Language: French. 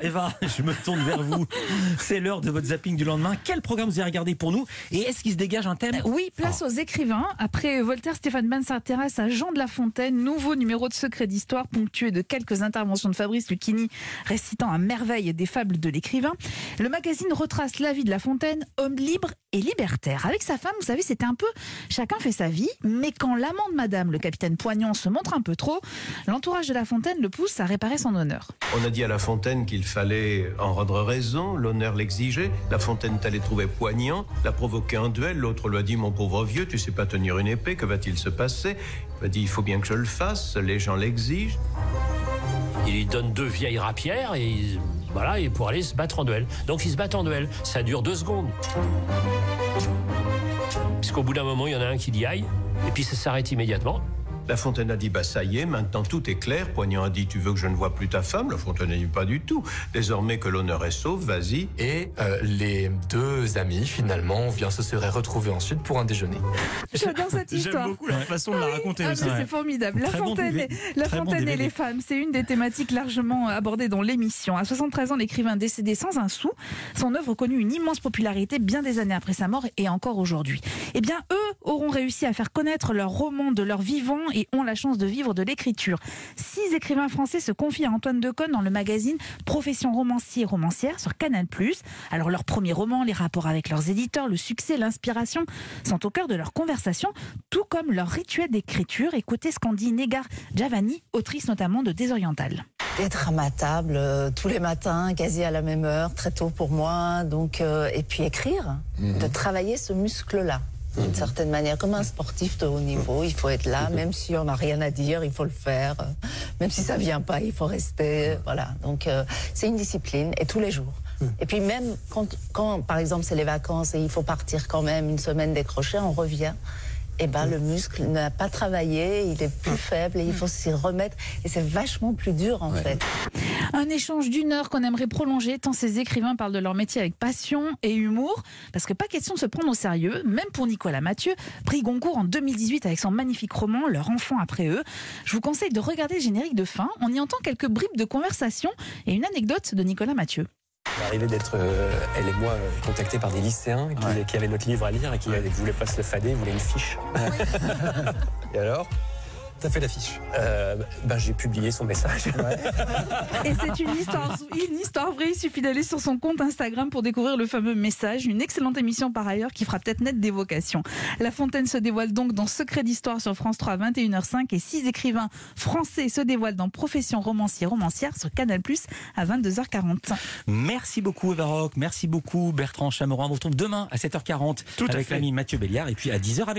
Eva, je me tourne vers vous. C'est l'heure de votre zapping du lendemain. Quel programme vous avez regardé pour nous Et est-ce qu'il se dégage un thème Oui, place aux écrivains. Après Voltaire, Stéphane Bern s'intéresse à Jean de La Fontaine, nouveau numéro de Secret d'Histoire, ponctué de quelques interventions de Fabrice Lucchini, récitant à merveille des fables de l'écrivain. Le magazine retrace la vie de La Fontaine, homme libre et libertaire. Avec sa femme, vous savez, c'était un peu chacun fait sa vie, mais quand l'amant de madame, le capitaine Poignant, se montre un peu trop, l'entourage de La Fontaine le pousse à réparer son honneur. On a dit à La Fontaine qu'il fallait en rendre raison, l'honneur l'exigeait. La Fontaine t'allait trouver poignant, l'a provoqué un duel, l'autre lui a dit Mon pauvre vieux, tu sais pas tenir une épée, que va-t-il se passer? Il a dit Il faut bien que je le fasse, les gens l'exigent. Il lui donne deux vieilles rapières et il- voilà, et pour aller se battre en duel. Donc ils se battent en duel. Ça dure deux secondes. Puisqu'au bout d'un moment, il y en a un qui dit aïe, et puis ça s'arrête immédiatement. La Fontaine a dit Bah ça y est, maintenant tout est clair. Poignant a dit Tu veux que je ne vois plus ta femme? La Fontaine a dit Pas du tout. Désormais que l'honneur est sauf, vas-y. Et euh, les deux amis, finalement, bien se seraient retrouvés ensuite pour un déjeuner. J'adore cette histoire. J'aime beaucoup la façon de la raconter Ah, aussi. mais c'est formidable. La Très Fontaine, la bon Fontaine et les femmes, c'est une des thématiques largement abordées dans l'émission. À 73 ans, l'écrivain décédé sans un sou, son œuvre connut une immense popularité bien des années après sa mort et encore aujourd'hui. Eh bien, eux auront réussi à faire connaître leur roman de leur vivant et ont la chance de vivre de l'écriture. Six écrivains français se confient à Antoine Decaune dans le magazine Profession romancier et romancière sur Canal+. Alors, leur premier roman, les rapports avec leurs éditeurs, le succès, l'inspiration sont au cœur de leur conversation, tout comme leur rituel d'écriture. Écoutez ce qu'en dit Negar Giovanni, autrice notamment de Désoriental. Être à ma table euh, tous les matins, quasi à la même heure, très tôt pour moi. Donc, euh, et puis écrire, de travailler ce muscle-là. D'une certaine manière, comme un sportif de haut niveau, il faut être là, même si on n'a rien à dire, il faut le faire. Même si ça vient pas, il faut rester. Voilà. Donc, euh, c'est une discipline, et tous les jours. Et puis même quand, quand, par exemple, c'est les vacances et il faut partir quand même une semaine décrocher, on revient. Et ben le muscle n'a pas travaillé, il est plus faible et il faut s'y remettre. Et c'est vachement plus dur en fait. Un échange d'une heure qu'on aimerait prolonger tant ces écrivains parlent de leur métier avec passion et humour. Parce que pas question de se prendre au sérieux, même pour Nicolas Mathieu, prix Goncourt en 2018 avec son magnifique roman Leur enfant après eux. Je vous conseille de regarder le générique de fin. On y entend quelques bribes de conversation et une anecdote de Nicolas Mathieu. Il arrivé d'être, euh, elle et moi, euh, contactés par des lycéens qui, qui avaient notre livre à lire et qui ne voulaient pas se le fader, ils voulaient une fiche. et alors? T'as fait la fiche euh, ben, J'ai publié son message. Et c'est une histoire, une histoire vraie. Il suffit d'aller sur son compte Instagram pour découvrir le fameux message. Une excellente émission par ailleurs qui fera peut-être naître des vocations. La Fontaine se dévoile donc dans Secret d'Histoire sur France 3 à 21h05 et six écrivains français se dévoilent dans Profession romancier romancière sur Canal Plus à 22h40. Merci beaucoup Eva Rock, merci beaucoup Bertrand Chameroy. On vous retrouve demain à 7h40 Tout avec l'ami Mathieu Béliard et puis à 10h avec